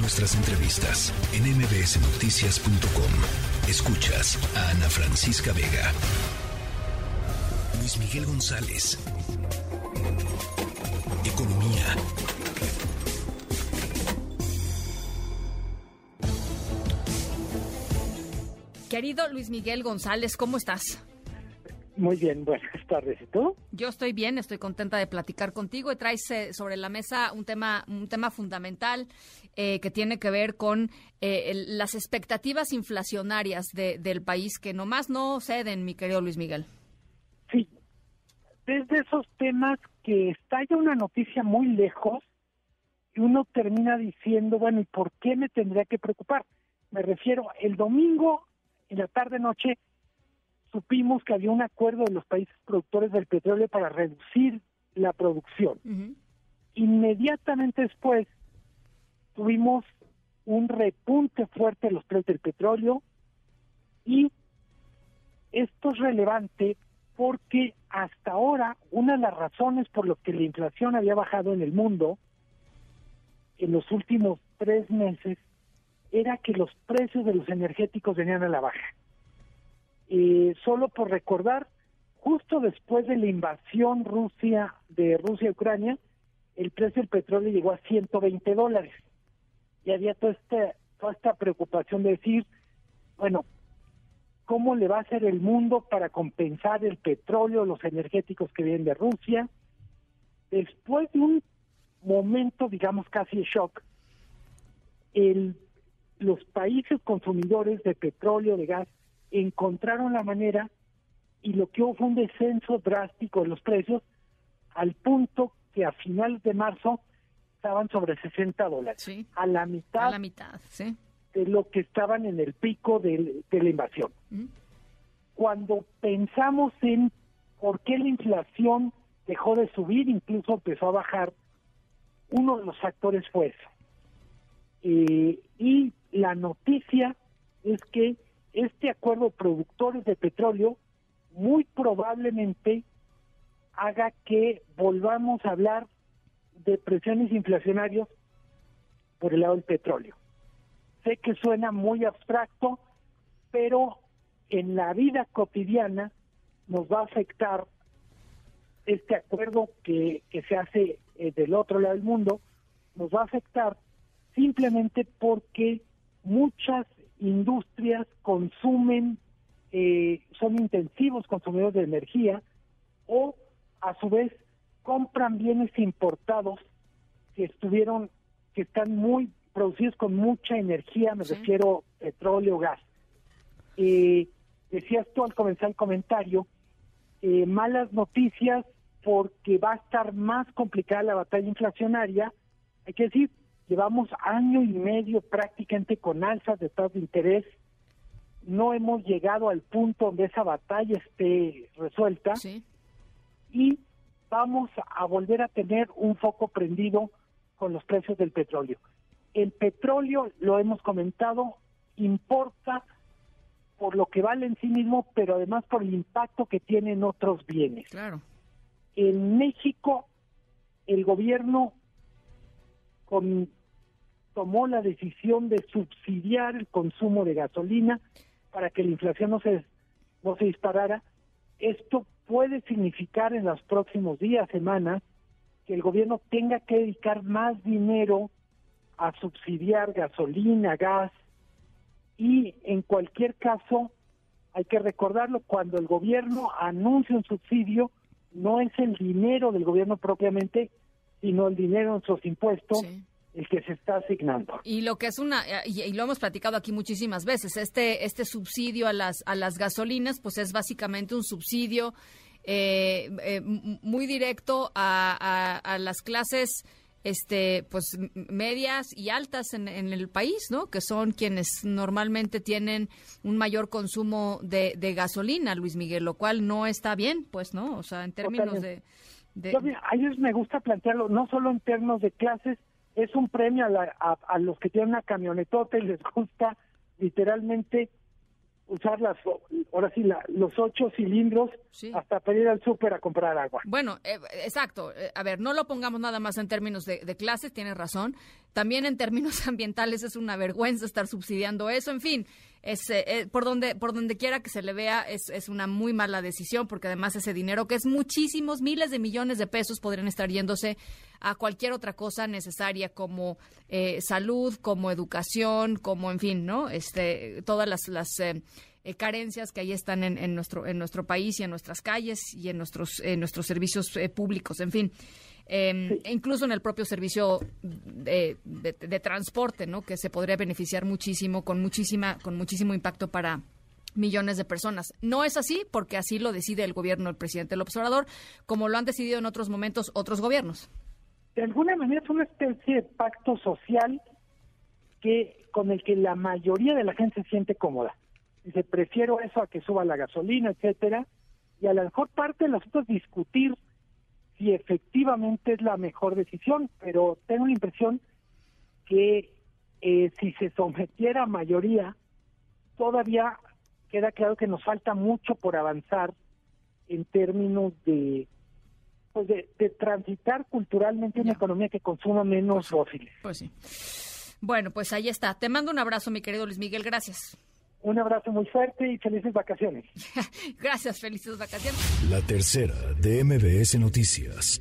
Nuestras entrevistas en mbsnoticias.com. Escuchas a Ana Francisca Vega. Luis Miguel González. Economía. Querido Luis Miguel González, ¿cómo estás? Muy bien, buenas tardes. ¿Y tú? Yo estoy bien, estoy contenta de platicar contigo. Y traes eh, sobre la mesa un tema, un tema fundamental eh, que tiene que ver con eh, las expectativas inflacionarias del país que nomás no ceden, mi querido Luis Miguel. Sí, desde esos temas que está ya una noticia muy lejos y uno termina diciendo, bueno, ¿y por qué me tendría que preocupar? Me refiero, el domingo en la tarde-noche supimos que había un acuerdo de los países productores del petróleo para reducir la producción. Inmediatamente después tuvimos un repunte fuerte de los precios del petróleo y esto es relevante porque hasta ahora una de las razones por las que la inflación había bajado en el mundo en los últimos tres meses era que los precios de los energéticos venían a la baja. Eh, solo por recordar, justo después de la invasión Rusia de Rusia a Ucrania, el precio del petróleo llegó a 120 dólares. Y había toda esta, toda esta preocupación de decir, bueno, ¿cómo le va a hacer el mundo para compensar el petróleo, los energéticos que vienen de Rusia? Después de un momento, digamos, casi de shock, el los países consumidores de petróleo, de gas, encontraron la manera y lo que hubo fue un descenso drástico de los precios al punto que a finales de marzo estaban sobre 60 dólares, a la mitad, la mitad de lo que estaban en el pico de, la invasión. Cuando pensamos en por qué la inflación dejó de subir, incluso empezó a bajar, uno de los factores fue eso. Eh, y la noticia es que este acuerdo productores de petróleo muy probablemente haga que volvamos a hablar de presiones inflacionarias por el lado del petróleo. Sé que suena muy abstracto, pero en la vida cotidiana nos va a afectar este acuerdo que, que se hace eh, del otro lado del mundo, nos va a afectar simplemente porque muchas industrias consumen, eh, son intensivos consumidores de energía o a su vez compran bienes importados que estuvieron, que están muy producidos con mucha energía, me refiero petróleo, gas. Eh, decías tú al comenzar el comentario, eh, malas noticias porque va a estar más complicada la batalla inflacionaria. Hay que decir, Llevamos año y medio prácticamente con alzas de tasas de interés. No hemos llegado al punto donde esa batalla esté resuelta. Y vamos a volver a tener un foco prendido con los precios del petróleo. El petróleo, lo hemos comentado, importa por lo que vale en sí mismo, pero además por el impacto que tiene en otros bienes. Claro. En México, el gobierno con tomó la decisión de subsidiar el consumo de gasolina para que la inflación no se, no se disparara. Esto puede significar en los próximos días, semanas, que el gobierno tenga que dedicar más dinero a subsidiar gasolina, gas, y en cualquier caso, hay que recordarlo, cuando el gobierno anuncia un subsidio, no es el dinero del gobierno propiamente, sino el dinero en sus impuestos el que se está asignando. Y lo que es una y, lo hemos platicado aquí muchísimas veces, este este subsidio a las a las gasolinas pues es básicamente un subsidio eh, eh, muy directo a, a, las clases este pues medias y altas en, en, el país, ¿no? Que son quienes normalmente tienen un mayor consumo de, de gasolina, Luis Miguel, lo cual no está bien, pues, ¿no? O sea, en términos de, de... a ellos me gusta plantearlo no solo en términos de clases, es un premio a, los que tienen una camionetota y les gusta literalmente usar las, ahora sí, los ocho cilindros hasta pedir al súper a comprar agua. Bueno, eh, exacto. Eh, a ver, no lo pongamos nada más en términos de, clases, tienes razón. También en términos ambientales es una vergüenza estar subsidiando eso. En fin, es, eh, por donde por donde quiera que se le vea es, es una muy mala decisión porque además ese dinero que es muchísimos miles de millones de pesos podrían estar yéndose a cualquier otra cosa necesaria como salud como educación como en fin no este todas las las eh, carencias que ahí están en, nuestro en nuestro país y en nuestras calles y en nuestros en nuestros servicios eh, públicos, en fin. Em, e incluso en el propio servicio de, transporte, ¿no? Que se podría beneficiar muchísimo, con muchísima, con muchísimo impacto para millones de personas. No es así porque así lo decide el gobierno del presidente López Obrador, como lo han decidido en otros momentos otros gobiernos. De alguna manera es una especie de pacto social que con el que la mayoría de la gente se siente cómoda dice, prefiero eso a que suba la gasolina, etcétera, y a lo mejor parte de nosotros discutir si efectivamente es la mejor decisión, pero tengo la impresión que eh, si se sometiera a mayoría, todavía queda claro que nos falta mucho por avanzar en términos de pues de, transitar culturalmente una economía que consuma menos pues fósiles. Pues sí. Bueno, pues ahí está. Te mando un abrazo, mi querido Luis Miguel. Gracias. Un abrazo muy fuerte y felices vacaciones. Gracias, felices vacaciones. La tercera de MBS Noticias.